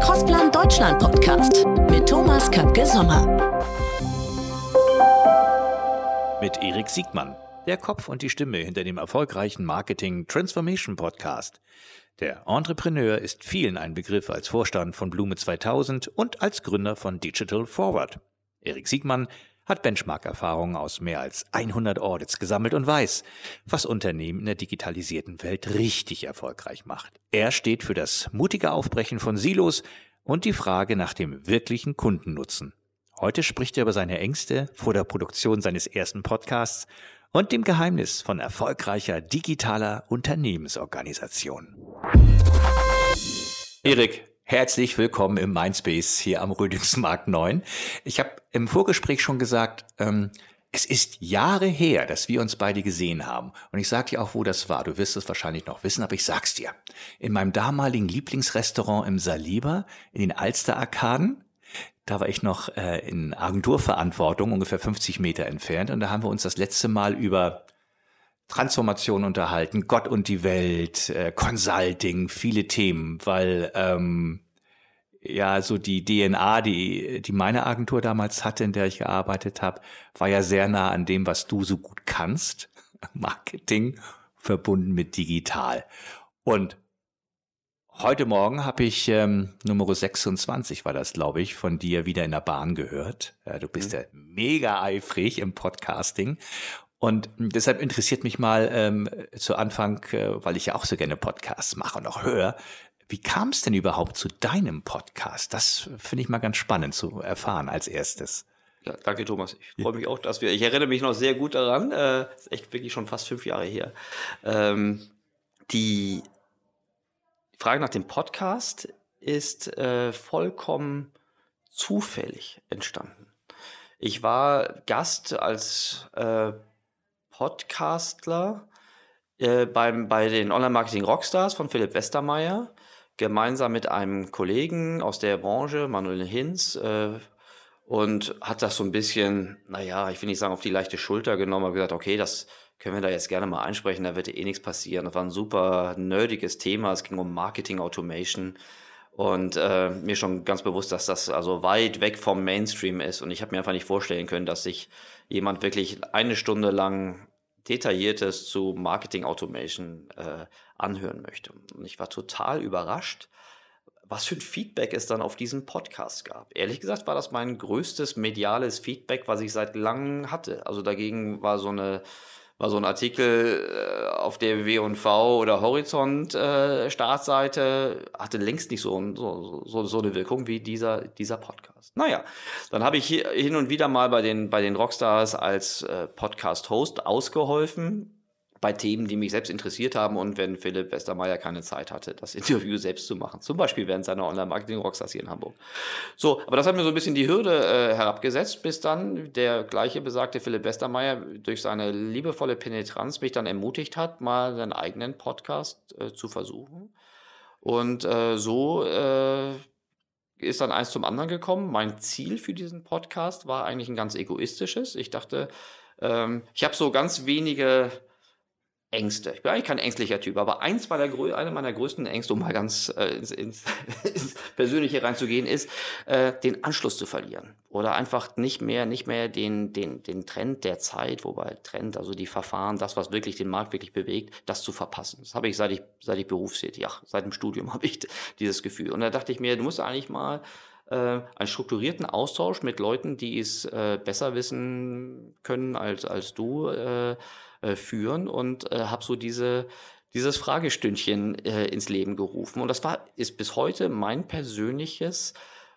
Crossplan Deutschland Podcast mit Thomas Köpke Sommer. Mit Erik Siegmann, der Kopf und die Stimme hinter dem erfolgreichen Marketing Transformation Podcast. Der Entrepreneur ist vielen ein Begriff als Vorstand von Blume 2000 und als Gründer von Digital Forward. Erik Siegmann hat Benchmark-Erfahrungen aus mehr als 100 Audits gesammelt und weiß, was Unternehmen in der digitalisierten Welt richtig erfolgreich macht. Er steht für das mutige Aufbrechen von Silos und die Frage nach dem wirklichen Kundennutzen. Heute spricht er über seine Ängste vor der Produktion seines ersten Podcasts und dem Geheimnis von erfolgreicher digitaler Unternehmensorganisation. Erik, Herzlich willkommen im Mindspace hier am Rödingsmarkt 9. Ich habe im Vorgespräch schon gesagt, ähm, es ist Jahre her, dass wir uns beide gesehen haben. Und ich sage dir auch, wo das war. Du wirst es wahrscheinlich noch wissen, aber ich sag's dir. In meinem damaligen Lieblingsrestaurant im Saliba, in den Alster-Arkaden. Da war ich noch äh, in Agenturverantwortung, ungefähr 50 Meter entfernt. Und da haben wir uns das letzte Mal über Transformation unterhalten, Gott und die Welt, äh, Consulting, viele Themen, weil ähm, ja so die DNA, die die meine Agentur damals hatte, in der ich gearbeitet habe, war ja sehr nah an dem, was du so gut kannst, Marketing verbunden mit digital. Und heute Morgen habe ich ähm, Nummer 26 war das, glaube ich, von dir wieder in der Bahn gehört. Ja, du bist mhm. ja mega eifrig im Podcasting und deshalb interessiert mich mal ähm, zu Anfang, äh, weil ich ja auch so gerne Podcasts mache und auch höre, wie kam es denn überhaupt zu deinem Podcast? Das finde ich mal ganz spannend zu erfahren als erstes. Ja, danke Thomas. Ich freue mich auch, dass wir. Ich erinnere mich noch sehr gut daran. Äh, ist echt wirklich schon fast fünf Jahre her. Ähm, die Frage nach dem Podcast ist äh, vollkommen zufällig entstanden. Ich war Gast als äh, Podcastler äh, beim, bei den Online-Marketing Rockstars von Philipp Westermeier, gemeinsam mit einem Kollegen aus der Branche, Manuel Hinz, äh, und hat das so ein bisschen, naja, ich will nicht sagen, auf die leichte Schulter genommen, aber gesagt, okay, das können wir da jetzt gerne mal einsprechen, da wird eh nichts passieren. Das war ein super nerdiges Thema, es ging um Marketing Automation. Und äh, mir schon ganz bewusst, dass das also weit weg vom Mainstream ist. Und ich habe mir einfach nicht vorstellen können, dass sich jemand wirklich eine Stunde lang Detailliertes zu Marketing Automation äh, anhören möchte. Und ich war total überrascht, was für ein Feedback es dann auf diesen Podcast gab. Ehrlich gesagt war das mein größtes mediales Feedback, was ich seit langem hatte. Also dagegen war so eine war so ein Artikel äh, auf der W&V oder Horizont äh, Startseite, hatte längst nicht so, so, so, so eine Wirkung wie dieser, dieser Podcast. Naja, dann habe ich hier hin und wieder mal bei den, bei den Rockstars als äh, Podcast-Host ausgeholfen bei Themen, die mich selbst interessiert haben und wenn Philipp Westermeier keine Zeit hatte, das Interview selbst zu machen. Zum Beispiel während seiner Online-Marketing-Rockstars hier in Hamburg. So, aber das hat mir so ein bisschen die Hürde äh, herabgesetzt, bis dann der gleiche besagte Philipp Westermeier durch seine liebevolle Penetranz mich dann ermutigt hat, mal seinen eigenen Podcast äh, zu versuchen. Und äh, so äh, ist dann eins zum anderen gekommen. Mein Ziel für diesen Podcast war eigentlich ein ganz egoistisches. Ich dachte, ähm, ich habe so ganz wenige Ängste. Ich bin eigentlich kein ängstlicher Typ, aber eins meiner, eine meiner größten Ängste, um mal ganz äh, ins, ins, ins Persönliche reinzugehen, ist, äh, den Anschluss zu verlieren. Oder einfach nicht mehr, nicht mehr den, den, den Trend der Zeit, wobei Trend, also die Verfahren, das, was wirklich den Markt wirklich bewegt, das zu verpassen. Das habe ich seit ich, seit ich berufstätig, ja, seit dem Studium habe ich dieses Gefühl. Und da dachte ich mir, du musst eigentlich mal äh, einen strukturierten Austausch mit Leuten, die es äh, besser wissen können als, als du, äh, äh, führen und äh, habe so diese dieses Fragestündchen äh, ins Leben gerufen. Und das war, ist bis heute mein persönliches,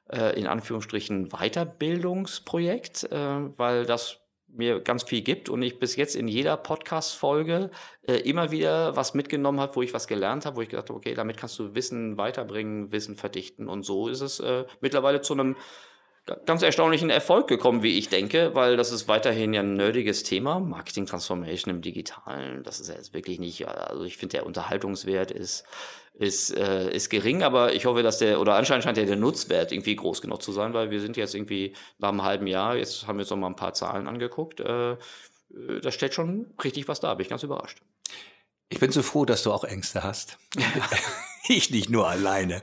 äh, in Anführungsstrichen, Weiterbildungsprojekt, äh, weil das mir ganz viel gibt und ich bis jetzt in jeder Podcast-Folge äh, immer wieder was mitgenommen habe, wo ich was gelernt habe, wo ich gedacht habe, okay, damit kannst du Wissen weiterbringen, Wissen verdichten. Und so ist es äh, mittlerweile zu einem ganz erstaunlichen Erfolg gekommen, wie ich denke, weil das ist weiterhin ja ein nerdiges Thema. Marketing Transformation im Digitalen, das ist ja jetzt wirklich nicht, also ich finde der Unterhaltungswert ist, ist, äh, ist gering, aber ich hoffe, dass der, oder anscheinend scheint ja der Nutzwert irgendwie groß genug zu sein, weil wir sind jetzt irgendwie nach einem halben Jahr, jetzt haben wir uns noch mal ein paar Zahlen angeguckt, äh, da steht schon richtig was da, bin ich ganz überrascht. Ich bin so froh, dass du auch Ängste hast. ich nicht nur alleine.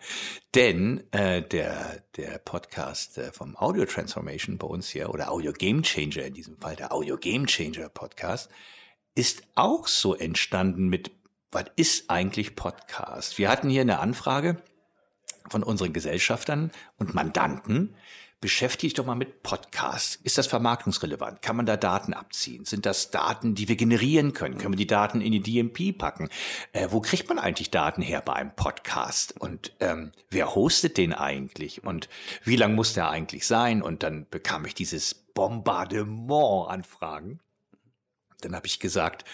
Denn äh, der, der Podcast äh, vom Audio Transformation bei uns hier, oder Audio Game Changer in diesem Fall, der Audio Game Changer Podcast, ist auch so entstanden mit, was ist eigentlich Podcast? Wir hatten hier eine Anfrage von unseren Gesellschaftern und Mandanten, beschäftige dich doch mal mit Podcasts. Ist das vermarktungsrelevant? Kann man da Daten abziehen? Sind das Daten, die wir generieren können? Können wir die Daten in die DMP packen? Äh, wo kriegt man eigentlich Daten her bei einem Podcast? Und ähm, wer hostet den eigentlich? Und wie lang muss der eigentlich sein? Und dann bekam ich dieses Bombardement Anfragen. Dann habe ich gesagt,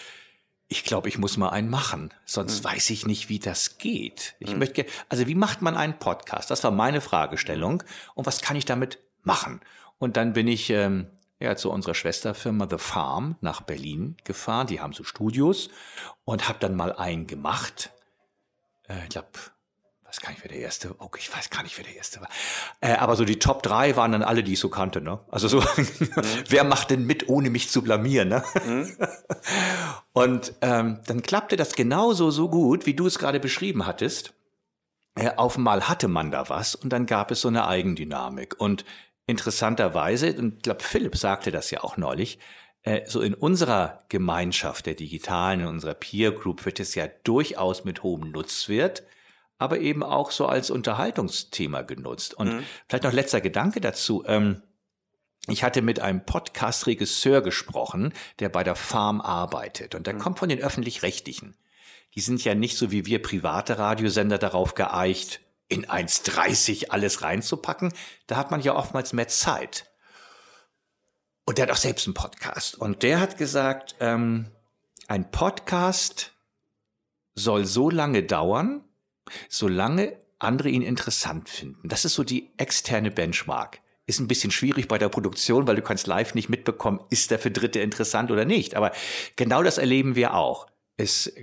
ich glaube, ich muss mal einen machen, sonst mhm. weiß ich nicht, wie das geht. Ich mhm. möchte, also wie macht man einen Podcast? Das war meine Fragestellung. Und was kann ich damit machen? Und dann bin ich ähm, ja zu unserer Schwesterfirma The Farm nach Berlin gefahren. Die haben so Studios und habe dann mal einen gemacht. Äh, ich glaube weiß gar nicht, wer der erste, oh, ich weiß gar nicht, wer der erste war. Äh, aber so die Top 3 waren dann alle, die ich so kannte, ne? Also so, mhm. wer macht denn mit, ohne mich zu blamieren, ne? Mhm. Und ähm, dann klappte das genauso so gut, wie du es gerade beschrieben hattest. Äh, auf einmal hatte man da was und dann gab es so eine Eigendynamik. Und interessanterweise, und ich glaube, Philipp sagte das ja auch neulich, äh, so in unserer Gemeinschaft der Digitalen, in unserer Peer Group wird es ja durchaus mit hohem Nutzwert aber eben auch so als Unterhaltungsthema genutzt. Und mhm. vielleicht noch letzter Gedanke dazu. Ähm, ich hatte mit einem Podcast-Regisseur gesprochen, der bei der Farm arbeitet. Und der mhm. kommt von den öffentlich-rechtlichen. Die sind ja nicht so wie wir private Radiosender darauf geeicht, in 1,30 alles reinzupacken. Da hat man ja oftmals mehr Zeit. Und der hat auch selbst einen Podcast. Und der hat gesagt, ähm, ein Podcast soll so lange dauern, solange andere ihn interessant finden. Das ist so die externe Benchmark. Ist ein bisschen schwierig bei der Produktion, weil du kannst live nicht mitbekommen, ist der für Dritte interessant oder nicht. Aber genau das erleben wir auch. Es,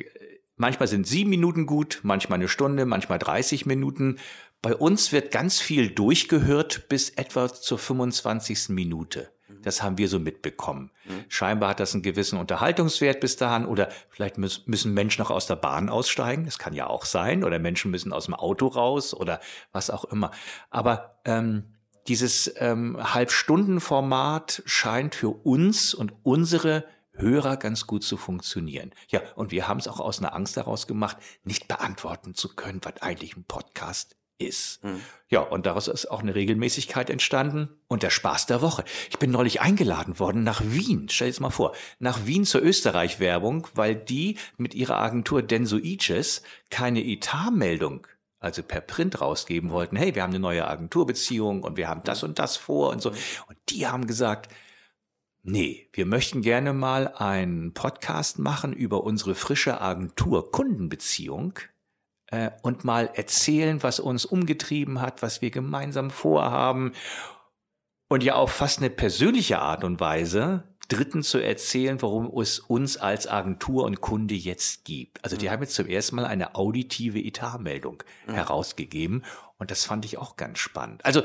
manchmal sind sieben Minuten gut, manchmal eine Stunde, manchmal 30 Minuten. Bei uns wird ganz viel durchgehört bis etwa zur 25. Minute. Das haben wir so mitbekommen. Mhm. Scheinbar hat das einen gewissen Unterhaltungswert bis dahin oder vielleicht müssen Menschen noch aus der Bahn aussteigen. Das kann ja auch sein. Oder Menschen müssen aus dem Auto raus oder was auch immer. Aber ähm, dieses ähm, Halbstundenformat scheint für uns und unsere Hörer ganz gut zu funktionieren. Ja, und wir haben es auch aus einer Angst daraus gemacht, nicht beantworten zu können, was eigentlich ein Podcast ist. Mhm. Ja, und daraus ist auch eine Regelmäßigkeit entstanden und der Spaß der Woche. Ich bin neulich eingeladen worden nach Wien. Stell dir mal vor. Nach Wien zur Österreich-Werbung, weil die mit ihrer Agentur Denso Iches keine Etatmeldung also per Print rausgeben wollten, hey, wir haben eine neue Agenturbeziehung und wir haben das und das vor und so. Mhm. Und die haben gesagt, nee, wir möchten gerne mal einen Podcast machen über unsere frische Agentur-Kundenbeziehung äh, und mal erzählen, was uns umgetrieben hat, was wir gemeinsam vorhaben und ja auf fast eine persönliche Art und Weise Dritten zu erzählen, warum es uns als Agentur und Kunde jetzt gibt. Also die mhm. haben jetzt zum ersten Mal eine auditive Etatmeldung mhm. herausgegeben und das fand ich auch ganz spannend. Also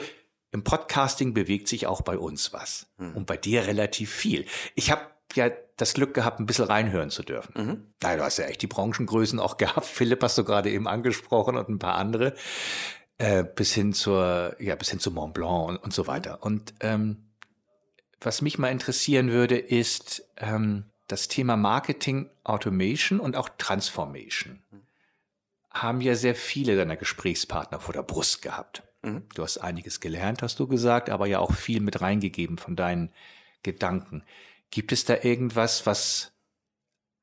im Podcasting bewegt sich auch bei uns was mhm. und bei dir relativ viel. Ich habe ja das Glück gehabt, ein bisschen reinhören zu dürfen. Mhm. Ja, du hast ja echt die Branchengrößen auch gehabt. Philipp hast du gerade eben angesprochen und ein paar andere. Äh, bis hin zur, ja, bis hin zu Mont Blanc und, und so weiter. Und ähm, was mich mal interessieren würde, ist ähm, das Thema Marketing Automation und auch Transformation. Haben ja sehr viele deiner Gesprächspartner vor der Brust gehabt. Mhm. Du hast einiges gelernt, hast du gesagt, aber ja auch viel mit reingegeben von deinen Gedanken. Gibt es da irgendwas, was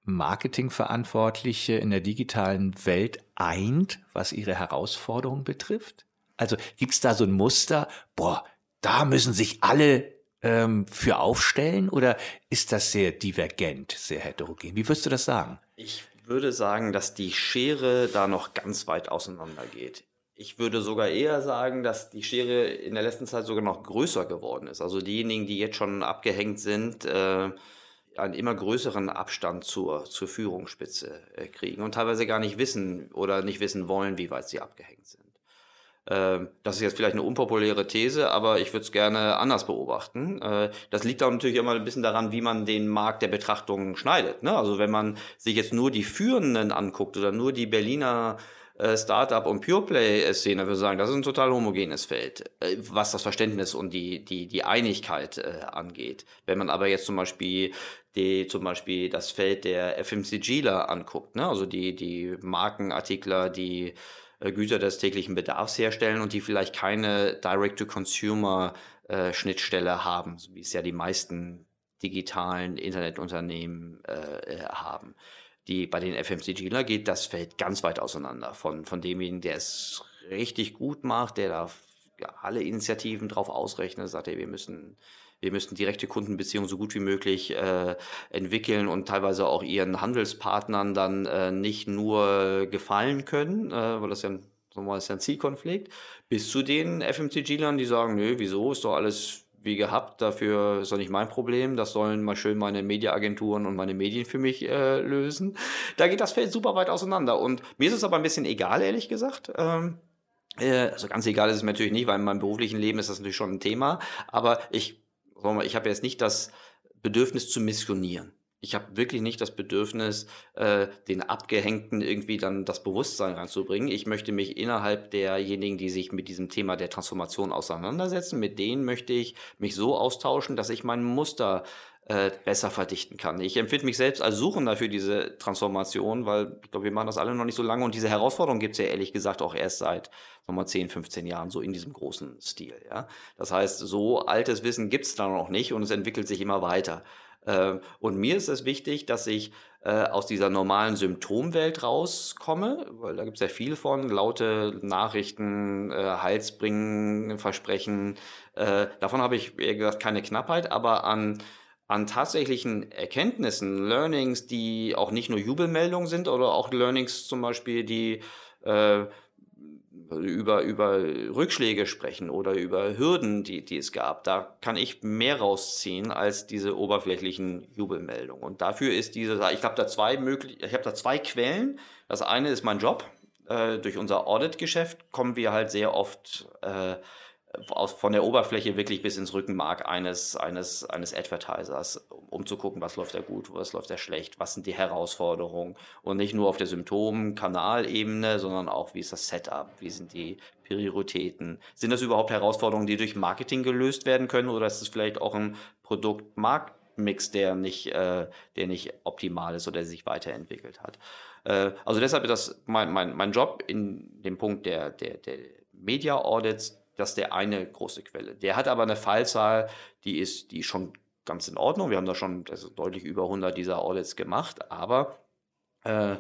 Marketingverantwortliche in der digitalen Welt eint, was ihre Herausforderungen betrifft? Also gibt es da so ein Muster, boah, da müssen sich alle ähm, für aufstellen oder ist das sehr divergent, sehr heterogen? Wie würdest du das sagen? Ich würde sagen, dass die Schere da noch ganz weit auseinander geht. Ich würde sogar eher sagen, dass die Schere in der letzten Zeit sogar noch größer geworden ist. Also diejenigen, die jetzt schon abgehängt sind, äh, einen immer größeren Abstand zur, zur Führungsspitze äh, kriegen und teilweise gar nicht wissen oder nicht wissen wollen, wie weit sie abgehängt sind. Ähm, das ist jetzt vielleicht eine unpopuläre These, aber ich würde es gerne anders beobachten. Äh, das liegt auch natürlich immer ein bisschen daran, wie man den Markt der Betrachtung schneidet. Ne? Also wenn man sich jetzt nur die Führenden anguckt oder nur die Berliner äh, Startup und Pureplay-Szene würde sagen, das ist ein total homogenes Feld, äh, was das Verständnis und die, die, die Einigkeit äh, angeht. Wenn man aber jetzt zum Beispiel die zum Beispiel das Feld der FMCGler anguckt, ne? also die, die Markenartikler, die äh, Güter des täglichen Bedarfs herstellen und die vielleicht keine Direct-to-Consumer-Schnittstelle äh, haben, wie es ja die meisten digitalen Internetunternehmen äh, haben. Die, bei den FMCGler geht das Feld ganz weit auseinander. Von, von demjenigen, der es richtig gut macht, der da ja, alle Initiativen drauf ausrechnet, sagt er, wir müssen wir müssten direkte Kundenbeziehungen so gut wie möglich äh, entwickeln und teilweise auch ihren Handelspartnern dann äh, nicht nur gefallen können, äh, weil das ja, ein, das ist ja ein Zielkonflikt, bis zu den FMCG-Lern, die sagen, nö, wieso, ist doch alles wie gehabt, dafür ist doch nicht mein Problem, das sollen mal schön meine Mediaagenturen und meine Medien für mich äh, lösen. Da geht das Feld super weit auseinander und mir ist es aber ein bisschen egal, ehrlich gesagt. Ähm, äh, also ganz egal ist es mir natürlich nicht, weil in meinem beruflichen Leben ist das natürlich schon ein Thema, aber ich ich habe jetzt nicht das Bedürfnis zu missionieren. Ich habe wirklich nicht das Bedürfnis, äh, den Abgehängten irgendwie dann das Bewusstsein reinzubringen. Ich möchte mich innerhalb derjenigen, die sich mit diesem Thema der Transformation auseinandersetzen, mit denen möchte ich mich so austauschen, dass ich mein Muster äh, besser verdichten kann. Ich empfinde mich selbst als Suchender für diese Transformation, weil ich glaube, wir machen das alle noch nicht so lange und diese Herausforderung gibt es ja ehrlich gesagt auch erst seit nochmal 10, 15 Jahren, so in diesem großen Stil. Ja? Das heißt, so altes Wissen gibt es da noch nicht und es entwickelt sich immer weiter. Äh, und mir ist es wichtig, dass ich äh, aus dieser normalen Symptomwelt rauskomme, weil da gibt es ja viel von, laute Nachrichten, äh, Heilsbringen, Versprechen. Davon habe ich, eher gesagt, keine Knappheit, aber an an tatsächlichen Erkenntnissen, Learnings, die auch nicht nur Jubelmeldungen sind oder auch Learnings zum Beispiel, die äh, über, über Rückschläge sprechen oder über Hürden, die, die es gab. Da kann ich mehr rausziehen als diese oberflächlichen Jubelmeldungen. Und dafür ist diese, ich habe da zwei möglich, ich habe da zwei Quellen. Das eine ist mein Job. Äh, durch unser Audit-Geschäft kommen wir halt sehr oft äh, aus, von der Oberfläche wirklich bis ins Rückenmark eines, eines, eines Advertisers, um zu gucken, was läuft da gut, was läuft da schlecht, was sind die Herausforderungen und nicht nur auf der Symptom-Kanalebene, sondern auch, wie ist das Setup, wie sind die Prioritäten. Sind das überhaupt Herausforderungen, die durch Marketing gelöst werden können oder ist es vielleicht auch ein Produkt-Markt-Mix, der nicht, äh, der nicht optimal ist oder sich weiterentwickelt hat? Äh, also deshalb ist das mein, mein, mein Job in dem Punkt der, der, der Media Audits, das ist der eine große Quelle. Der hat aber eine Fallzahl, die ist, die ist schon ganz in Ordnung. Wir haben da schon also deutlich über 100 dieser Audits gemacht, aber äh,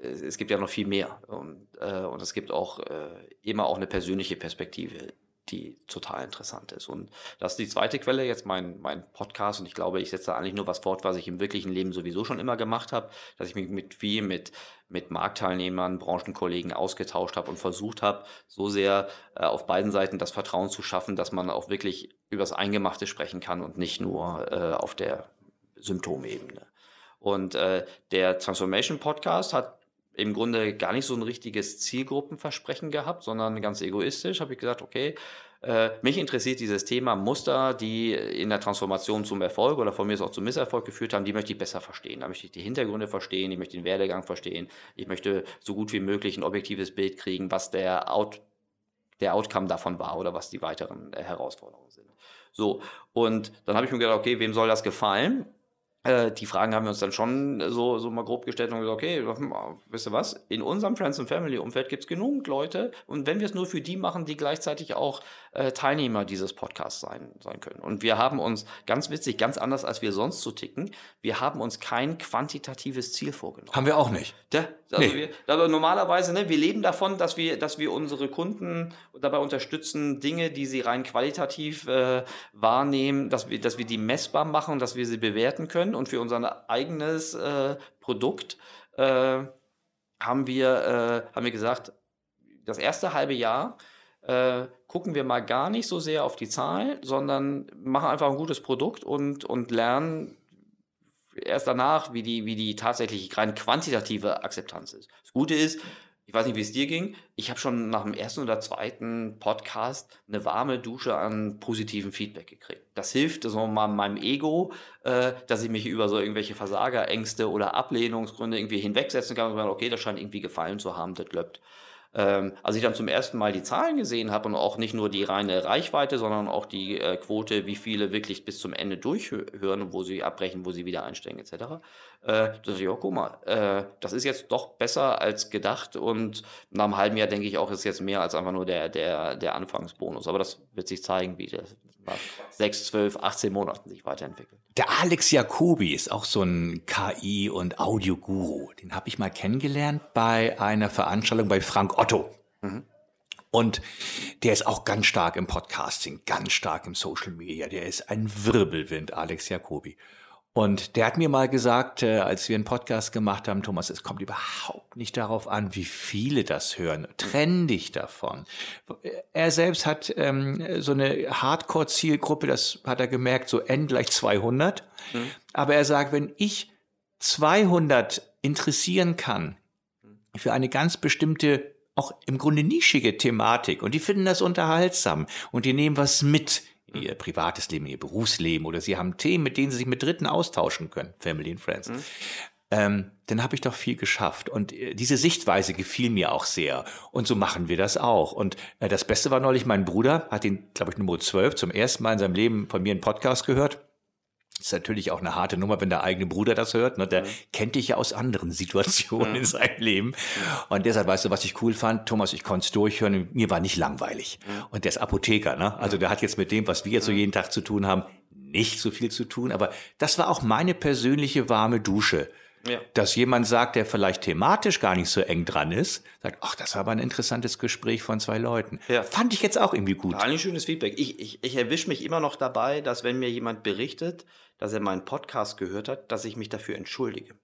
es gibt ja noch viel mehr und, äh, und es gibt auch äh, immer auch eine persönliche Perspektive, die total interessant ist. Und das ist die zweite Quelle, jetzt mein, mein Podcast. Und ich glaube, ich setze da eigentlich nur was fort, was ich im wirklichen Leben sowieso schon immer gemacht habe, dass ich mich mit viel mit, mit Marktteilnehmern, Branchenkollegen ausgetauscht habe und versucht habe, so sehr äh, auf beiden Seiten das Vertrauen zu schaffen, dass man auch wirklich über das Eingemachte sprechen kann und nicht nur äh, auf der Symptomebene. Und äh, der Transformation Podcast hat im Grunde gar nicht so ein richtiges Zielgruppenversprechen gehabt, sondern ganz egoistisch habe ich gesagt, okay, äh, mich interessiert dieses Thema Muster, die in der Transformation zum Erfolg oder von mir aus auch zum Misserfolg geführt haben, die möchte ich besser verstehen. Da möchte ich die Hintergründe verstehen, ich möchte den Werdegang verstehen, ich möchte so gut wie möglich ein objektives Bild kriegen, was der, Out, der Outcome davon war oder was die weiteren äh, Herausforderungen sind. So, und dann habe ich mir gedacht, okay, wem soll das gefallen? Äh, die Fragen haben wir uns dann schon so, so mal grob gestellt und gesagt, okay, wisst ihr was, in unserem Friends and Family Umfeld gibt es genug Leute und wenn wir es nur für die machen, die gleichzeitig auch äh, Teilnehmer dieses Podcasts sein, sein können. Und wir haben uns, ganz witzig, ganz anders als wir sonst so ticken, wir haben uns kein quantitatives Ziel vorgenommen. Haben wir auch nicht. Ja, also nee. wir, aber normalerweise, ne, wir leben davon, dass wir, dass wir unsere Kunden dabei unterstützen, Dinge, die sie rein qualitativ äh, wahrnehmen, dass wir, dass wir die messbar machen, dass wir sie bewerten können und für unser eigenes äh, Produkt äh, haben, wir, äh, haben wir gesagt, das erste halbe Jahr äh, gucken wir mal gar nicht so sehr auf die Zahl, sondern machen einfach ein gutes Produkt und, und lernen erst danach, wie die, wie die tatsächlich rein quantitative Akzeptanz ist. Das Gute ist, ich weiß nicht, wie es dir ging. Ich habe schon nach dem ersten oder zweiten Podcast eine warme Dusche an positiven Feedback gekriegt. Das hilft so mal meinem Ego, äh, dass ich mich über so irgendwelche Versagerängste oder Ablehnungsgründe irgendwie hinwegsetzen kann und sagen, okay, das scheint irgendwie gefallen zu haben, das löppt. Ähm, als ich dann zum ersten Mal die Zahlen gesehen habe und auch nicht nur die reine Reichweite, sondern auch die äh, Quote, wie viele wirklich bis zum Ende durchhören und wo sie abbrechen, wo sie wieder einsteigen etc., äh, dachte ich, oh, guck mal, äh, das ist jetzt doch besser als gedacht und nach einem halben Jahr denke ich auch, ist jetzt mehr als einfach nur der, der, der Anfangsbonus. Aber das wird sich zeigen, wie das nach sechs, zwölf, 18 Monaten sich weiterentwickelt. Der Alex Jacobi ist auch so ein KI- und Audioguru. Den habe ich mal kennengelernt bei einer Veranstaltung bei Frank Otto. Mhm. Und der ist auch ganz stark im Podcasting, ganz stark im Social Media. Der ist ein Wirbelwind, Alex Jacobi. Und der hat mir mal gesagt, äh, als wir einen Podcast gemacht haben, Thomas, es kommt überhaupt nicht darauf an, wie viele das hören. Trenn dich davon. Er selbst hat ähm, so eine Hardcore-Zielgruppe, das hat er gemerkt, so N gleich 200. Mhm. Aber er sagt, wenn ich 200 interessieren kann für eine ganz bestimmte, auch im Grunde nischige Thematik und die finden das unterhaltsam und die nehmen was mit ihr privates Leben, ihr Berufsleben oder sie haben Themen, mit denen sie sich mit Dritten austauschen können, Family and Friends. Mhm. Ähm, dann habe ich doch viel geschafft. Und äh, diese Sichtweise gefiel mir auch sehr. Und so machen wir das auch. Und äh, das Beste war neulich, mein Bruder hat ihn, glaube ich, Nummer 12 zum ersten Mal in seinem Leben von mir einen Podcast gehört ist natürlich auch eine harte Nummer, wenn der eigene Bruder das hört. Ne? Der mhm. kennt dich ja aus anderen Situationen in seinem Leben. Und deshalb, weißt du, was ich cool fand? Thomas, ich konnte es durchhören. Mir war nicht langweilig. Und der ist Apotheker. Ne? Also der hat jetzt mit dem, was wir jetzt so jeden Tag zu tun haben, nicht so viel zu tun. Aber das war auch meine persönliche warme Dusche. Ja. Dass jemand sagt, der vielleicht thematisch gar nicht so eng dran ist, sagt, ach, das war aber ein interessantes Gespräch von zwei Leuten. Ja. Fand ich jetzt auch irgendwie gut. Ein schönes Feedback. Ich, ich, ich erwische mich immer noch dabei, dass wenn mir jemand berichtet, dass er meinen Podcast gehört hat, dass ich mich dafür entschuldige.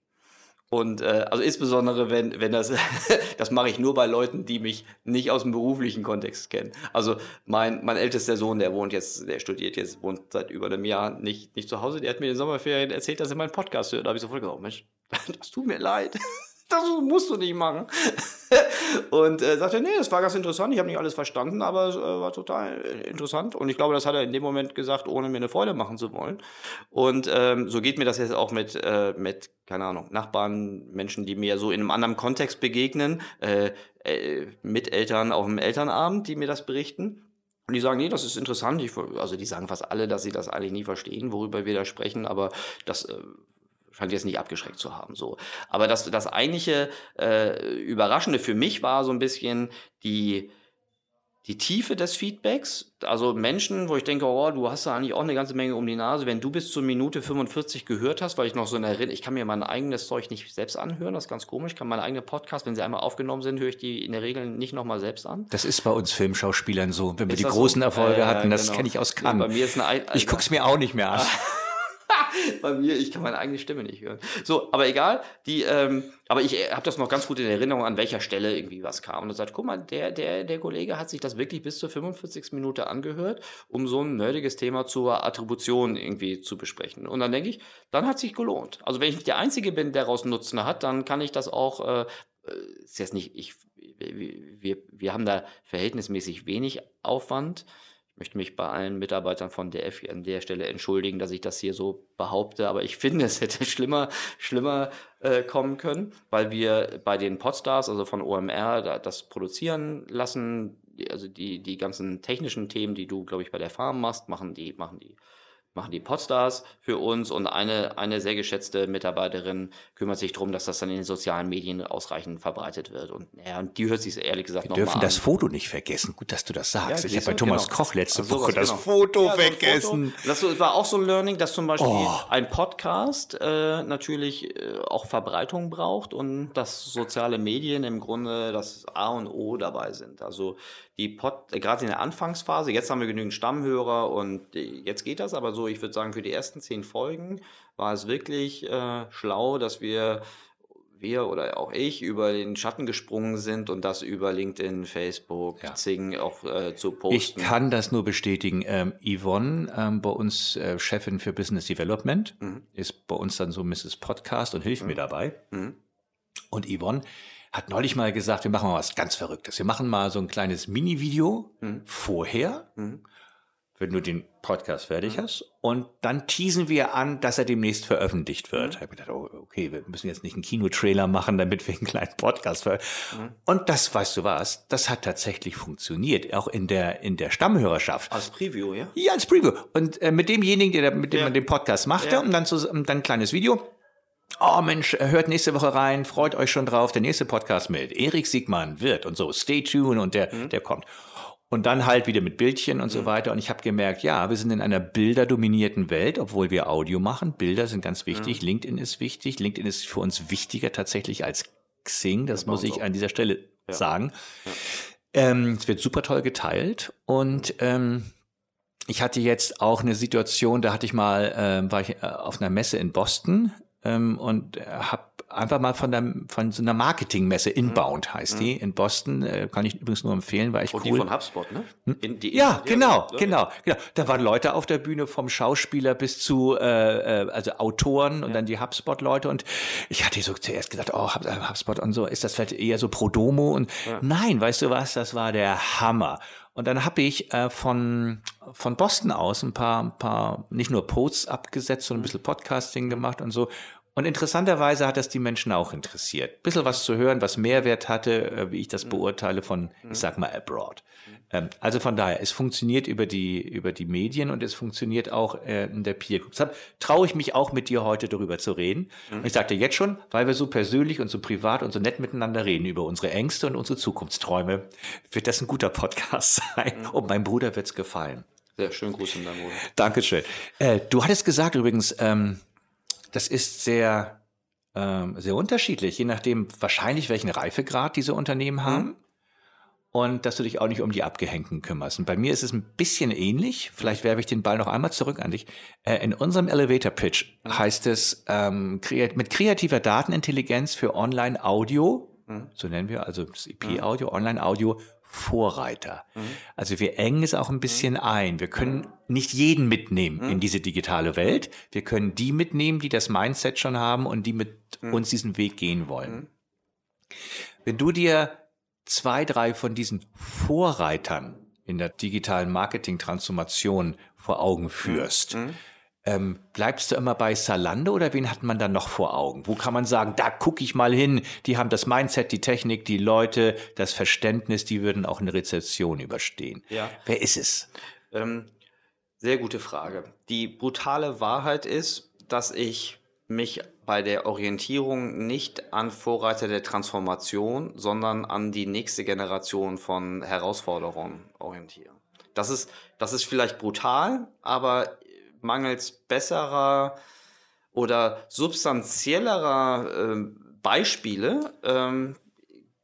Und äh, also insbesondere, wenn, wenn das, das mache ich nur bei Leuten, die mich nicht aus dem beruflichen Kontext kennen. Also mein, mein ältester Sohn, der wohnt jetzt, der studiert jetzt, wohnt seit über einem Jahr nicht, nicht zu Hause, der hat mir in den Sommerferien erzählt, dass er meinen Podcast hört. Da habe ich sofort gesagt, oh Mensch, das tut mir leid. Das musst du nicht machen. und äh, sagte, nee, das war ganz interessant. Ich habe nicht alles verstanden, aber es äh, war total interessant. Und ich glaube, das hat er in dem Moment gesagt, ohne mir eine Freude machen zu wollen. Und ähm, so geht mir das jetzt auch mit, äh, mit, keine Ahnung, Nachbarn, Menschen, die mir so in einem anderen Kontext begegnen, äh, äh, mit Eltern auf dem Elternabend, die mir das berichten. Und die sagen, nee, das ist interessant. Ich, also die sagen fast alle, dass sie das eigentlich nie verstehen, worüber wir da sprechen, aber das äh, scheint jetzt nicht abgeschreckt zu haben. So. Aber das, das eigentliche äh, Überraschende für mich war so ein bisschen die, die Tiefe des Feedbacks. Also Menschen, wo ich denke, oh, du hast da eigentlich auch eine ganze Menge um die Nase. Wenn du bis zur Minute 45 gehört hast, weil ich noch so eine Erinnerung, ich kann mir mein eigenes Zeug nicht selbst anhören, das ist ganz komisch. Ich kann meine eigenen Podcasts, wenn sie einmal aufgenommen sind, höre ich die in der Regel nicht nochmal selbst an. Das ist bei uns Filmschauspielern so. Wenn wir ist die großen so? Erfolge äh, hatten, das genau. kenne ich aus Cannes. bei mir ist ein, ich guck's mir auch nicht mehr an. Bei mir, ich kann meine eigene Stimme nicht hören. So, aber egal, die, ähm, aber ich äh, habe das noch ganz gut in Erinnerung, an welcher Stelle irgendwie was kam. Und er sagt, guck mal, der, der, der Kollege hat sich das wirklich bis zur 45. Minute angehört, um so ein nerdiges Thema zur Attribution irgendwie zu besprechen. Und dann denke ich, dann hat sich gelohnt. Also wenn ich nicht der Einzige bin, der daraus Nutzen hat, dann kann ich das auch, äh, äh ist jetzt nicht, ich, wir, wir haben da verhältnismäßig wenig Aufwand möchte mich bei allen Mitarbeitern von DF an der Stelle entschuldigen, dass ich das hier so behaupte, aber ich finde, es hätte schlimmer, schlimmer äh, kommen können, weil wir bei den Podstars, also von OMR, da, das produzieren lassen. Also die, die ganzen technischen Themen, die du, glaube ich, bei der Farm machst, machen die, machen die machen die Podstars für uns und eine, eine sehr geschätzte Mitarbeiterin kümmert sich darum, dass das dann in den sozialen Medien ausreichend verbreitet wird. Und, ja, und die hört sich ehrlich gesagt noch Wir dürfen das Foto nicht vergessen. Gut, dass du das sagst. Ja, ich habe bei Thomas genau. Koch letzte also Woche das genau. Foto ja, vergessen. So Foto. Das war auch so ein Learning, dass zum Beispiel oh. ein Podcast äh, natürlich äh, auch Verbreitung braucht und dass soziale Medien im Grunde das A und O dabei sind. Also die Pod, äh, gerade in der Anfangsphase, jetzt haben wir genügend Stammhörer und äh, jetzt geht das, aber so, ich würde sagen, für die ersten zehn Folgen war es wirklich äh, schlau, dass wir wir oder auch ich über den Schatten gesprungen sind und das über LinkedIn, Facebook, ja. Zing auch äh, zu posten. Ich kann das nur bestätigen. Ähm, Yvonne, ähm, bei uns äh, Chefin für Business Development, mhm. ist bei uns dann so Mrs. Podcast und hilft mhm. mir dabei. Mhm. Und Yvonne hat neulich mal gesagt, wir machen mal was ganz Verrücktes. Wir machen mal so ein kleines Mini-Video Mhm. vorher, Mhm. Wenn du den Podcast fertig hast. Und dann teasen wir an, dass er demnächst veröffentlicht wird. Ich habe gedacht, oh, okay, wir müssen jetzt nicht einen Kinotrailer machen, damit wir einen kleinen Podcast ver Und das, weißt du was, das hat tatsächlich funktioniert, auch in der, in der Stammhörerschaft. Als Preview, ja? Ja, als Preview. Und äh, mit demjenigen, der, mit dem Ja. man den Podcast machte, Ja. und dann, und dann ein kleines Video. Oh Mensch, hört nächste Woche rein, freut euch schon drauf. Der nächste Podcast mit Erik Siegmann wird und so. Stay tuned und der, Mhm. der kommt. Und dann halt wieder mit Bildchen und so weiter. Und ich habe gemerkt, ja, wir sind in einer bilderdominierten Welt, obwohl wir Audio machen. Bilder sind ganz Mhm. wichtig. LinkedIn ist wichtig. LinkedIn ist für uns wichtiger tatsächlich als Xing. Das bei muss ich auch. an dieser Stelle Ja. sagen. Ähm, es wird super toll geteilt und ähm, ich hatte jetzt auch eine Situation, da hatte ich mal, ähm, war ich äh, auf einer Messe in Boston ähm, und habe einfach mal von, der, von so einer Marketingmesse, Inbound heißt die, in Boston, äh, kann ich übrigens nur empfehlen, weil ich Und cool. die von HubSpot, ne? In, die, Ja, genau, ja, genau, genau. Da waren Leute auf der Bühne vom Schauspieler bis zu äh, äh, also Autoren und dann die HubSpot-Leute und ich hatte so zuerst gedacht, oh äh, HubSpot und so, ist das vielleicht eher so pro Domo und nein, weißt du was, das war der Hammer. Und dann habe ich äh, von von Boston aus ein paar ein paar nicht nur Posts abgesetzt, sondern ein bisschen Podcasting gemacht und so. Und interessanterweise hat das die Menschen auch interessiert. Bisschen was zu hören, was Mehrwert hatte, äh, wie ich das beurteile von, ich sag mal, abroad. Ähm, also von daher, es funktioniert über die, über die Medien und es funktioniert auch äh, in der Peer Group. Deshalb traue ich mich auch mit dir heute darüber zu reden. Und ich sagte jetzt schon, weil wir so persönlich und so privat und so nett miteinander reden über unsere Ängste und unsere Zukunftsträume, wird das ein guter Podcast sein. Und meinem Bruder wird's gefallen. Sehr schön, Gruß in deinem Bruder. Dankeschön. Äh, du hattest gesagt übrigens, ähm, das ist sehr, ähm, sehr unterschiedlich, je nachdem wahrscheinlich, welchen Reifegrad diese Unternehmen haben. Und dass du dich auch nicht um die Abgehängten kümmerst. Und bei mir ist es ein bisschen ähnlich. Vielleicht werfe ich den Ball noch einmal zurück an dich. Äh, in unserem Elevator Pitch heißt es, ähm, kreat mit kreativer Datenintelligenz für Online-Audio, so nennen wir also das IP-Audio, Online-Audio, Vorreiter. Also wir engen es auch ein bisschen ein. Wir können nicht jeden mitnehmen in diese digitale Welt. Wir können die mitnehmen, die das Mindset schon haben und die mit uns diesen Weg gehen wollen. Wenn du dir zwei, drei von diesen Vorreitern in der digitalen Marketing-Transformation vor Augen führst, ähm, bleibst du immer bei Salando oder wen hat man dann noch vor Augen? Wo kann man sagen, da gucke ich mal hin, die haben das Mindset, die Technik, die Leute, das Verständnis, die würden auch eine Rezession überstehen. Ja. Wer ist es? Ähm, sehr gute Frage. Die brutale Wahrheit ist, dass ich mich bei der Orientierung nicht an Vorreiter der Transformation, sondern an die nächste Generation von Herausforderungen orientiere. Das ist, das ist vielleicht brutal, aber mangels besserer oder substanziellerer ähm, Beispiele ähm,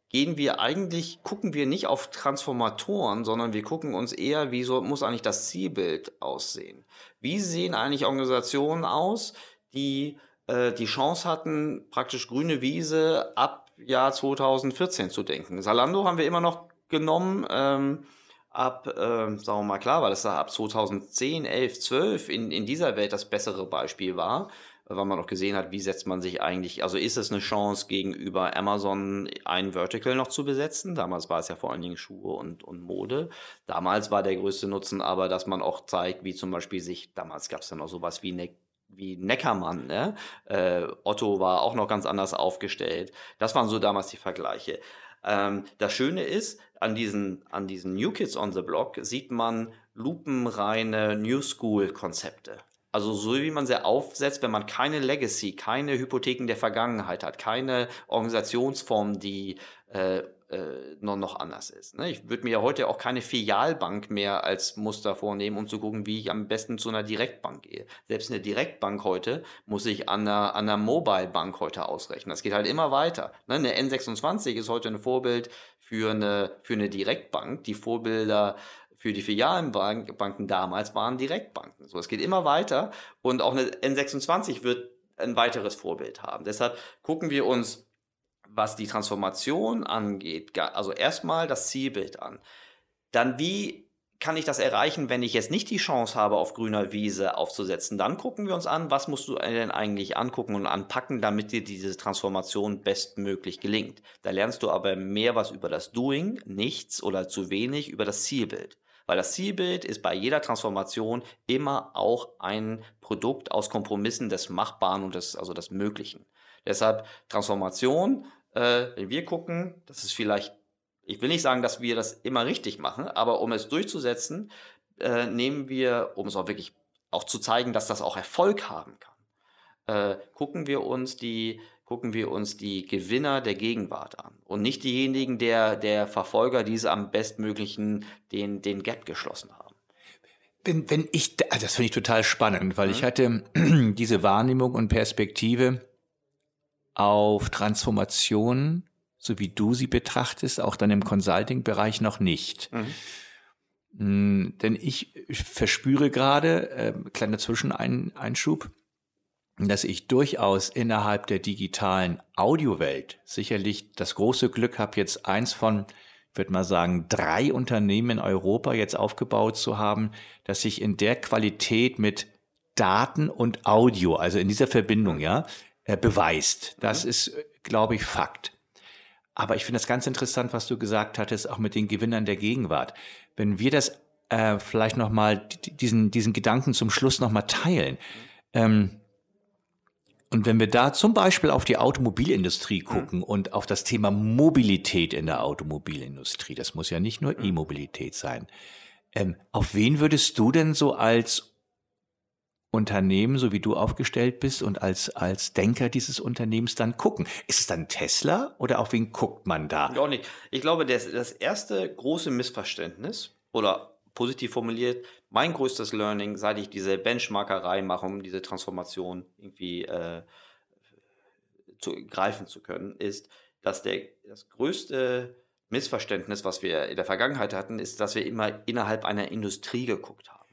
gehen wir eigentlich, gucken wir nicht auf Transformatoren, sondern wir gucken uns eher, wie so, muss eigentlich das Zielbild aussehen. Wie sehen eigentlich Organisationen aus, die äh, die Chance hatten, praktisch grüne Wiese ab Jahr 2014 zu denken. Salando haben wir immer noch genommen, ähm, ab, ähm, sagen wir mal klar, weil es da ab 2010, 11, 12 in, in dieser Welt das bessere Beispiel war, weil man auch gesehen hat, wie setzt man sich eigentlich, also ist es eine Chance gegenüber Amazon ein Vertical noch zu besetzen? Damals war es ja vor allen Dingen Schuhe und, und Mode. Damals war der größte Nutzen aber, dass man auch zeigt, wie zum Beispiel sich, damals gab es ja noch sowas wie eine wie Neckermann, ne? Äh, Otto war auch noch ganz anders aufgestellt. Das waren so damals die Vergleiche. Ähm, das Schöne ist, an diesen, an diesen New Kids on the Block sieht man lupenreine New School-Konzepte. Also so wie man sie aufsetzt, wenn man keine Legacy, keine Hypotheken der Vergangenheit hat, keine Organisationsform, die äh, äh, noch, noch anders ist. Ne? Ich würde mir ja heute auch keine Filialbank mehr als Muster vornehmen, um zu gucken, wie ich am besten zu einer Direktbank gehe. Selbst eine Direktbank heute muss ich an einer, an einer Mobile-Bank heute ausrechnen. Das geht halt immer weiter. Ne? Eine N26 ist heute ein Vorbild für eine, für eine Direktbank. Die Vorbilder für die Filialenbanken damals waren Direktbanken. So, es geht immer weiter und auch eine N26 wird ein weiteres Vorbild haben. Deshalb gucken wir uns, was die Transformation angeht, also erstmal das Zielbild an. Dann wie kann ich das erreichen, wenn ich jetzt nicht die Chance habe, auf grüner Wiese aufzusetzen? Dann gucken wir uns an, was musst du denn eigentlich angucken und anpacken, damit dir diese Transformation bestmöglich gelingt. Da lernst du aber mehr was über das Doing, nichts oder zu wenig über das Zielbild. Weil das Zielbild ist bei jeder Transformation immer auch ein Produkt aus Kompromissen des Machbaren und des, also des Möglichen. Deshalb Transformation, äh, wenn wir gucken, das ist vielleicht ich will nicht sagen, dass wir das immer richtig machen, aber um es durchzusetzen, äh, nehmen wir, um es auch wirklich auch zu zeigen, dass das auch Erfolg haben kann, äh, gucken wir uns die gucken wir uns die Gewinner der Gegenwart an und nicht diejenigen der, der Verfolger, die es am bestmöglichen den, den Gap geschlossen haben. Wenn, wenn ich, also das finde ich total spannend, weil mhm. ich hatte diese Wahrnehmung und Perspektive auf Transformation so wie du sie betrachtest, auch dann im Consulting-Bereich noch nicht. Mhm. Mm, denn ich verspüre gerade, äh, kleiner Zwischeneinschub, dass ich durchaus innerhalb der digitalen Audiowelt sicherlich das große Glück habe, jetzt eins von, ich würde mal sagen, drei Unternehmen in Europa jetzt aufgebaut zu haben, dass sich in der Qualität mit Daten und Audio, also in dieser Verbindung, ja, äh, beweist. Das mhm. ist, glaube ich, Fakt. Aber ich finde das ganz interessant, was du gesagt hattest, auch mit den Gewinnern der Gegenwart. Wenn wir das äh, vielleicht nochmal, diesen, diesen Gedanken zum Schluss nochmal teilen, ähm, und wenn wir da zum Beispiel auf die Automobilindustrie mhm. gucken mhm. und auf das Thema Mobilität in der Automobilindustrie, das muss ja nicht nur mhm. E-Mobilität sein. Ähm, auf wen würdest du denn so als Unternehmen, so wie du aufgestellt bist und als, als Denker dieses Unternehmens dann gucken? Ist es dann Tesla oder auf wen guckt man da? Auch nicht. Ich glaube, das, das erste große Missverständnis oder positiv formuliert, mein größtes Learning, seit ich diese Benchmarkerei mache, um diese Transformation irgendwie äh, zu, greifen zu können, ist, dass der, das größte Missverständnis, was wir in der Vergangenheit hatten, ist, dass wir immer innerhalb einer Industrie geguckt haben.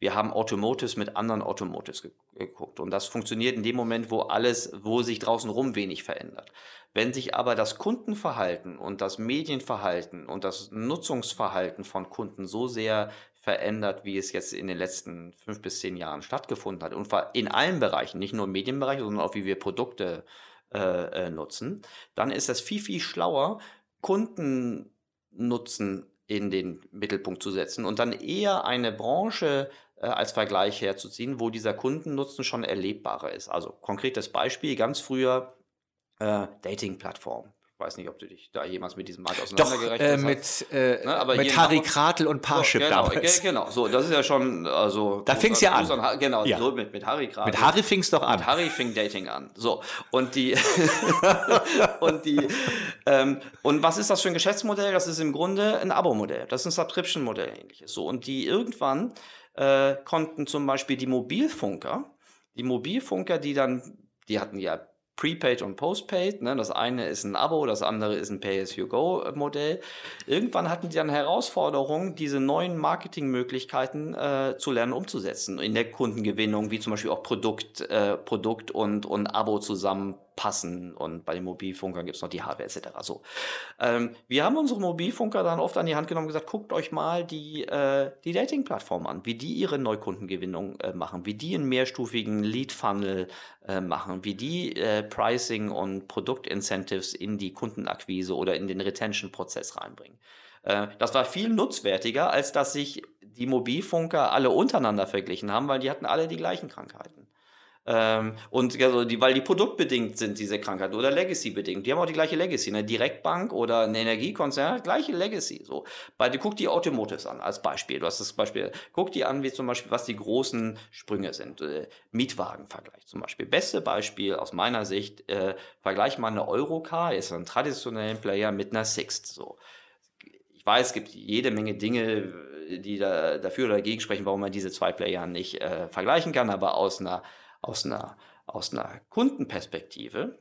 Wir haben Automotives mit anderen Automotives geguckt. Und das funktioniert in dem Moment, wo alles, wo sich draußen rum wenig verändert. Wenn sich aber das Kundenverhalten und das Medienverhalten und das Nutzungsverhalten von Kunden so sehr verändert, wie es jetzt in den letzten fünf bis zehn Jahren stattgefunden hat, und zwar in allen Bereichen, nicht nur im Medienbereich, sondern auch wie wir Produkte äh, äh nutzen, dann ist es viel, viel schlauer, Kundennutzen in den Mittelpunkt zu setzen und dann eher eine Branche als Vergleich herzuziehen, wo dieser Kundennutzen schon erlebbarer ist. Also konkretes Beispiel, ganz früher äh, Dating-Plattform. Ich weiß nicht, ob du dich da jemals mit diesem Markt auseinandergerechnet Doch, äh, hast. Mit, äh, ne, aber mit Harry Kratel und Parship so, genau, damals. Genau, so, das ist ja schon, also. Da fing es ja an. an. Genau, ja. so mit, mit Harry Kratel. Mit Harry fing es doch an. Mit Harry fing Dating an. So, und die, und die, ähm, und was ist das für ein Geschäftsmodell? Das ist im Grunde ein Abo-Modell. Das ist ein Subscription-Modell ähnliches. So, und die irgendwann äh, konnten zum Beispiel die Mobilfunker, die Mobilfunker, die dann, die hatten ja Prepaid und Postpaid. Ne? Das eine ist ein Abo, das andere ist ein Pay-as-you-go-Modell. Irgendwann hatten die dann Herausforderungen, diese neuen Marketingmöglichkeiten äh, zu lernen umzusetzen in der Kundengewinnung, wie zum Beispiel auch Produkt, äh, Produkt und, und Abo zusammen passen. Und bei den Mobilfunkern gibt es noch die Hardware etc. So. Ähm, wir haben unsere Mobilfunker dann oft an die Hand genommen und gesagt, guckt euch mal die, äh, die Dating-Plattform an, wie die ihre Neukundengewinnung äh, machen, wie die einen mehrstufigen Lead-Funnel äh, machen, wie die äh, Pricing und Produktincentives in die Kundenakquise oder in den Retention-Prozess reinbringen. Äh, das war viel nutzwertiger, als dass sich die Mobilfunker alle untereinander verglichen haben, weil die hatten alle die gleichen Krankheiten. Ähm, und also die, weil die produktbedingt sind, diese Krankheiten, oder Legacy-bedingt. Die haben auch die gleiche Legacy. Eine Direktbank oder ein Energiekonzern gleiche Legacy. So. Bei, guck die Automotives an, als Beispiel. Du hast das Beispiel. Guck die an, wie zum Beispiel, was die großen Sprünge sind. Äh, Mietwagenvergleich zum Beispiel. Beste Beispiel aus meiner Sicht, äh, vergleich mal eine Eurocar, ist ein traditionellen Player mit einer Sixt. So. Ich weiß, es gibt jede Menge Dinge, die da, dafür oder dagegen sprechen, warum man diese zwei Player nicht äh, vergleichen kann, aber aus einer aus einer, aus einer Kundenperspektive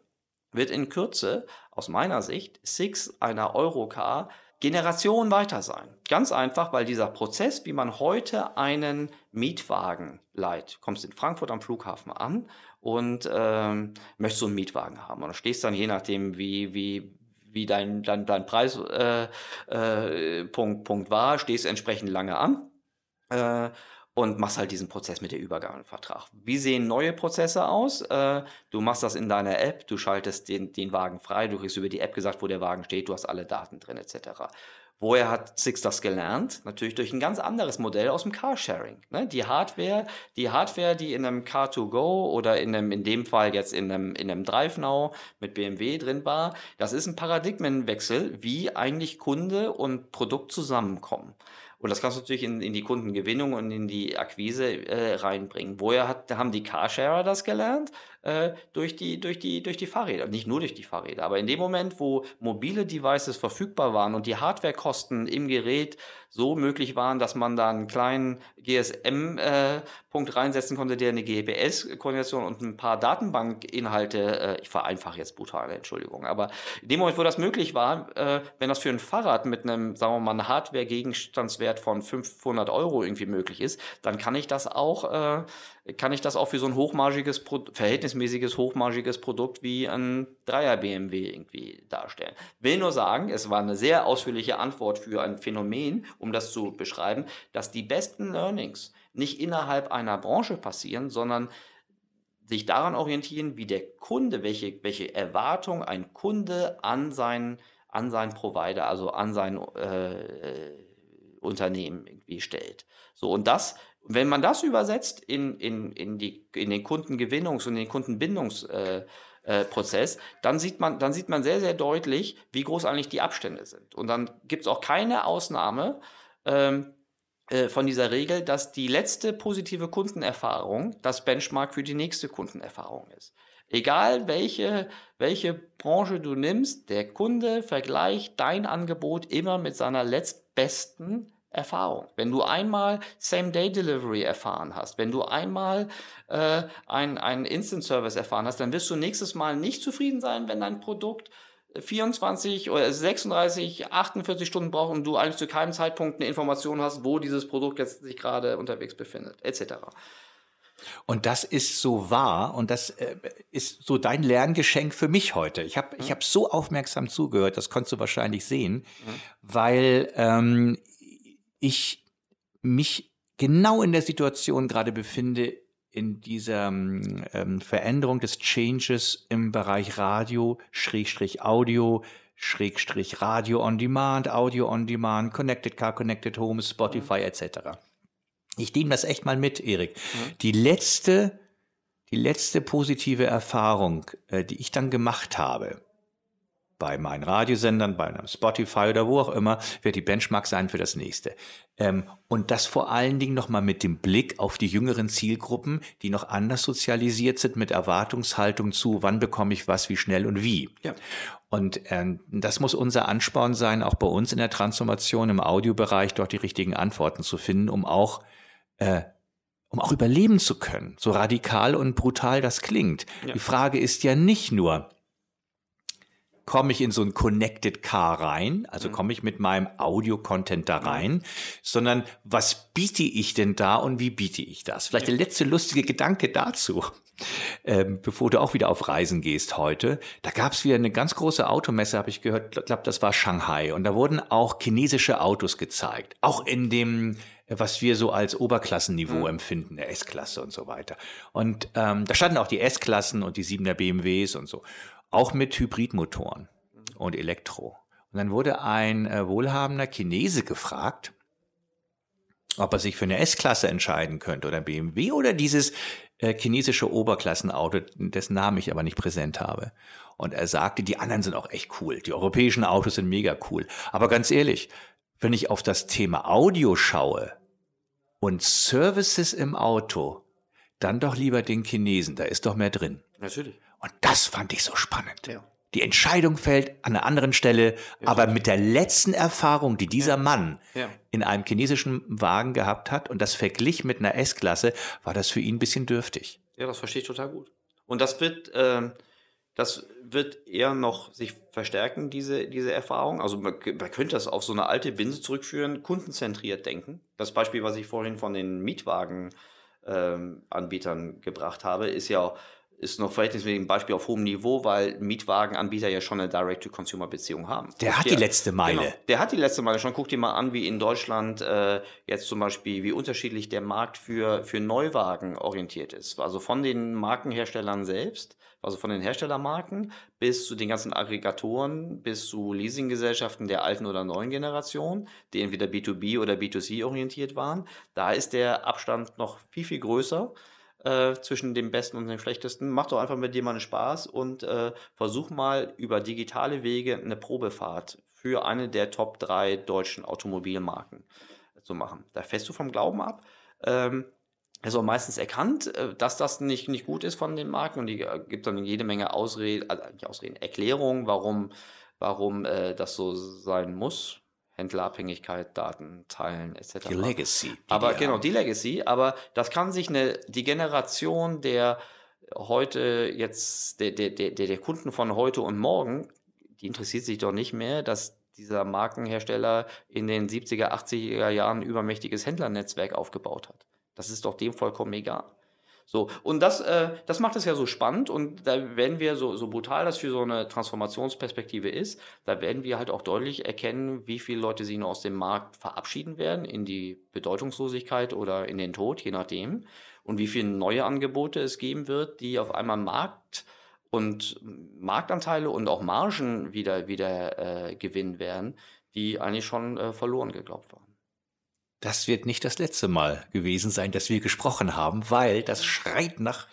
wird in Kürze aus meiner Sicht Six einer Eurocar Generation weiter sein. Ganz einfach, weil dieser Prozess, wie man heute einen Mietwagen leiht, kommst in Frankfurt am Flughafen an und ähm, möchtest so einen Mietwagen haben. Und du stehst dann je nachdem, wie, wie, wie dein, dein, dein Preispunkt äh, äh, Punkt, war, stehst entsprechend lange an. Äh, und machst halt diesen Prozess mit der Übergabevertrag. Wie sehen neue Prozesse aus? Äh, du machst das in deiner App, du schaltest den, den Wagen frei, du kriegst über die App gesagt, wo der Wagen steht, du hast alle Daten drin etc. Woher hat Six das gelernt? Natürlich durch ein ganz anderes Modell aus dem Carsharing. Ne? Die Hardware, die Hardware, die in einem Car2Go oder in einem, in dem Fall jetzt in einem, in einem DriveNow mit BMW drin war, das ist ein Paradigmenwechsel, wie eigentlich Kunde und Produkt zusammenkommen. Und das kannst du natürlich in, in die Kundengewinnung und in die Akquise äh, reinbringen. Woher hat, haben die Carsharer das gelernt? Äh, durch, die, durch, die, durch die Fahrräder. Nicht nur durch die Fahrräder, aber in dem Moment, wo mobile Devices verfügbar waren und die Hardwarekosten im Gerät so möglich waren, dass man da einen kleinen GSM-Punkt äh, reinsetzen konnte, der eine GPS-Koordination und ein paar Datenbankinhalte, äh, ich vereinfache jetzt brutal, Entschuldigung, aber in dem Moment, wo das möglich war, äh, wenn das für ein Fahrrad mit einem, sagen wir mal, einem Hardware-Gegenstandswert von 500 Euro irgendwie möglich ist, dann kann ich das auch äh, kann ich das auch für so ein hochmargiges, verhältnismäßiges, hochmargiges Produkt wie ein Dreier BMW irgendwie darstellen. Will nur sagen, es war eine sehr ausführliche Antwort für ein Phänomen, um das zu beschreiben, dass die besten Learnings nicht innerhalb einer Branche passieren, sondern sich daran orientieren, wie der Kunde, welche, welche Erwartung ein Kunde an seinen, an seinen Provider, also an sein äh, Unternehmen irgendwie stellt. So, und das wenn man das übersetzt in, in, in, die, in den Kundengewinnungs- und den Kundenbindungsprozess, äh, äh, dann, sieht man, dann sieht man sehr, sehr deutlich, wie groß eigentlich die Abstände sind. Und dann gibt es auch keine Ausnahme ähm, äh, von dieser Regel, dass die letzte positive Kundenerfahrung das Benchmark für die nächste Kundenerfahrung ist. Egal welche, welche Branche du nimmst, der Kunde vergleicht dein Angebot immer mit seiner letztbesten Erfahrung. Wenn du einmal Same-Day-Delivery erfahren hast, wenn du einmal äh, einen Instant-Service erfahren hast, dann wirst du nächstes Mal nicht zufrieden sein, wenn dein Produkt 24 oder 36, 48 Stunden braucht und du eigentlich zu keinem Zeitpunkt eine Information hast, wo dieses Produkt jetzt sich gerade unterwegs befindet, etc. Und das ist so wahr und das äh, ist so dein Lerngeschenk für mich heute. Ich habe mhm. ich hab so aufmerksam zugehört, das konntest du wahrscheinlich sehen, mhm. weil ähm, ich mich genau in der Situation gerade befinde, in dieser ähm, Veränderung des Changes im Bereich Radio, Schrägstrich Audio, Schrägstrich Radio on Demand, Audio on Demand, Connected Car, Connected Home, Spotify mhm. etc. Ich nehme das echt mal mit, Erik. Mhm. Die letzte, die letzte positive Erfahrung, äh, die ich dann gemacht habe, bei meinen Radiosendern, bei einem Spotify oder wo auch immer, wird die Benchmark sein für das nächste. Ähm, und das vor allen Dingen nochmal mit dem Blick auf die jüngeren Zielgruppen, die noch anders sozialisiert sind, mit Erwartungshaltung zu, wann bekomme ich was, wie schnell und wie. Ja. Und ähm, das muss unser Ansporn sein, auch bei uns in der Transformation im Audiobereich dort die richtigen Antworten zu finden, um auch äh, um auch überleben zu können. So radikal und brutal das klingt. Ja. Die Frage ist ja nicht nur, komme ich in so ein Connected Car rein, also mhm. komme ich mit meinem Audio-Content da rein, sondern was biete ich denn da und wie biete ich das? Vielleicht der letzte lustige Gedanke dazu. Ähm, bevor du auch wieder auf Reisen gehst heute, da gab es wieder eine ganz große Automesse, habe ich gehört, ich glaube, das war Shanghai. Und da wurden auch chinesische Autos gezeigt. Auch in dem, was wir so als Oberklassenniveau mhm. empfinden, der S-Klasse und so weiter. Und ähm, da standen auch die S-Klassen und die 7er BMWs und so auch mit Hybridmotoren und Elektro. Und dann wurde ein äh, wohlhabender Chinese gefragt, ob er sich für eine S-Klasse entscheiden könnte oder BMW oder dieses äh, chinesische Oberklassenauto, dessen Namen ich aber nicht präsent habe. Und er sagte, die anderen sind auch echt cool. Die europäischen Autos sind mega cool. Aber ganz ehrlich, wenn ich auf das Thema Audio schaue und Services im Auto, dann doch lieber den Chinesen, da ist doch mehr drin. Natürlich. Und das fand ich so spannend. Ja. Die Entscheidung fällt an einer anderen Stelle, ja, aber mit der letzten Erfahrung, die dieser ja. Mann in einem chinesischen Wagen gehabt hat und das verglich mit einer S-Klasse, war das für ihn ein bisschen dürftig. Ja, das verstehe ich total gut. Und das wird, äh, das wird eher noch sich verstärken, diese, diese Erfahrung. Also man, man könnte das auf so eine alte Binse zurückführen, kundenzentriert denken. Das Beispiel, was ich vorhin von den Mietwagen ähm, gebracht habe, ist ja ist noch verhältnismäßig ein Beispiel auf hohem Niveau, weil Mietwagenanbieter ja schon eine Direct-to-Consumer-Beziehung haben. Der Guck hat dir- die letzte Meile. Genau, der hat die letzte Meile schon. Guck dir mal an, wie in Deutschland äh, jetzt zum Beispiel, wie unterschiedlich der Markt für, für Neuwagen orientiert ist. Also von den Markenherstellern selbst, also von den Herstellermarken bis zu den ganzen Aggregatoren, bis zu Leasinggesellschaften der alten oder neuen Generation, die entweder B2B oder B2C orientiert waren. Da ist der Abstand noch viel, viel größer äh, zwischen dem Besten und dem Schlechtesten. Mach doch einfach mit dir mal einen Spaß und äh, versuch mal über digitale Wege eine Probefahrt für eine der Top 3 deutschen Automobilmarken zu machen. Da fällst du vom Glauben ab. Ähm, auch meistens erkannt, äh, dass das nicht, nicht gut ist von den Marken und die äh, gibt dann jede Menge Ausreden, also nicht Ausreden, Erklärungen, warum, warum äh, das so sein muss. Händlerabhängigkeit, Daten teilen etc. Die Legacy. die Aber die genau, die Legacy, aber das kann sich eine, die Generation der heute jetzt, der, der, der, der Kunden von heute und morgen, die interessiert sich doch nicht mehr, dass dieser Markenhersteller in den 70er, 80er Jahren ein übermächtiges Händlernetzwerk aufgebaut hat. Das ist doch dem vollkommen egal. So, und das, äh, das macht es ja so spannend und da werden wir, so, so brutal das für so eine Transformationsperspektive ist, da werden wir halt auch deutlich erkennen, wie viele Leute sich nur aus dem Markt verabschieden werden in die Bedeutungslosigkeit oder in den Tod, je nachdem, und wie viele neue Angebote es geben wird, die auf einmal Markt und Marktanteile und auch Margen wieder, wieder äh, gewinnen werden, die eigentlich schon äh, verloren geglaubt waren. Das wird nicht das letzte Mal gewesen sein, dass wir gesprochen haben, weil das schreit nach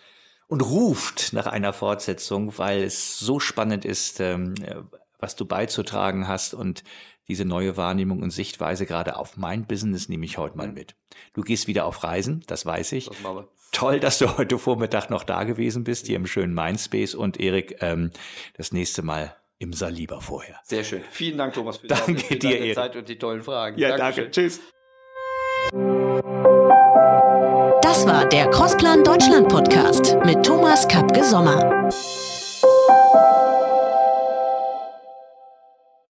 und ruft nach einer Fortsetzung, weil es so spannend ist, ähm, äh, was du beizutragen hast und diese neue Wahrnehmung und Sichtweise gerade auf mein Business nehme ich heute mal mit. Du gehst wieder auf Reisen, das weiß ich. Das. Toll, dass du heute Vormittag noch da gewesen bist, hier im schönen Mindspace und Erik, ähm, das nächste Mal im Saliba vorher. Sehr schön. Vielen Dank, Thomas, für, Danke deine, für dir, deine. Zeit und die tollen Fragen. Ja, Dankeschön. danke. Tschüss. Das war der Crossplan Deutschland Podcast mit Thomas Kapke Sommer.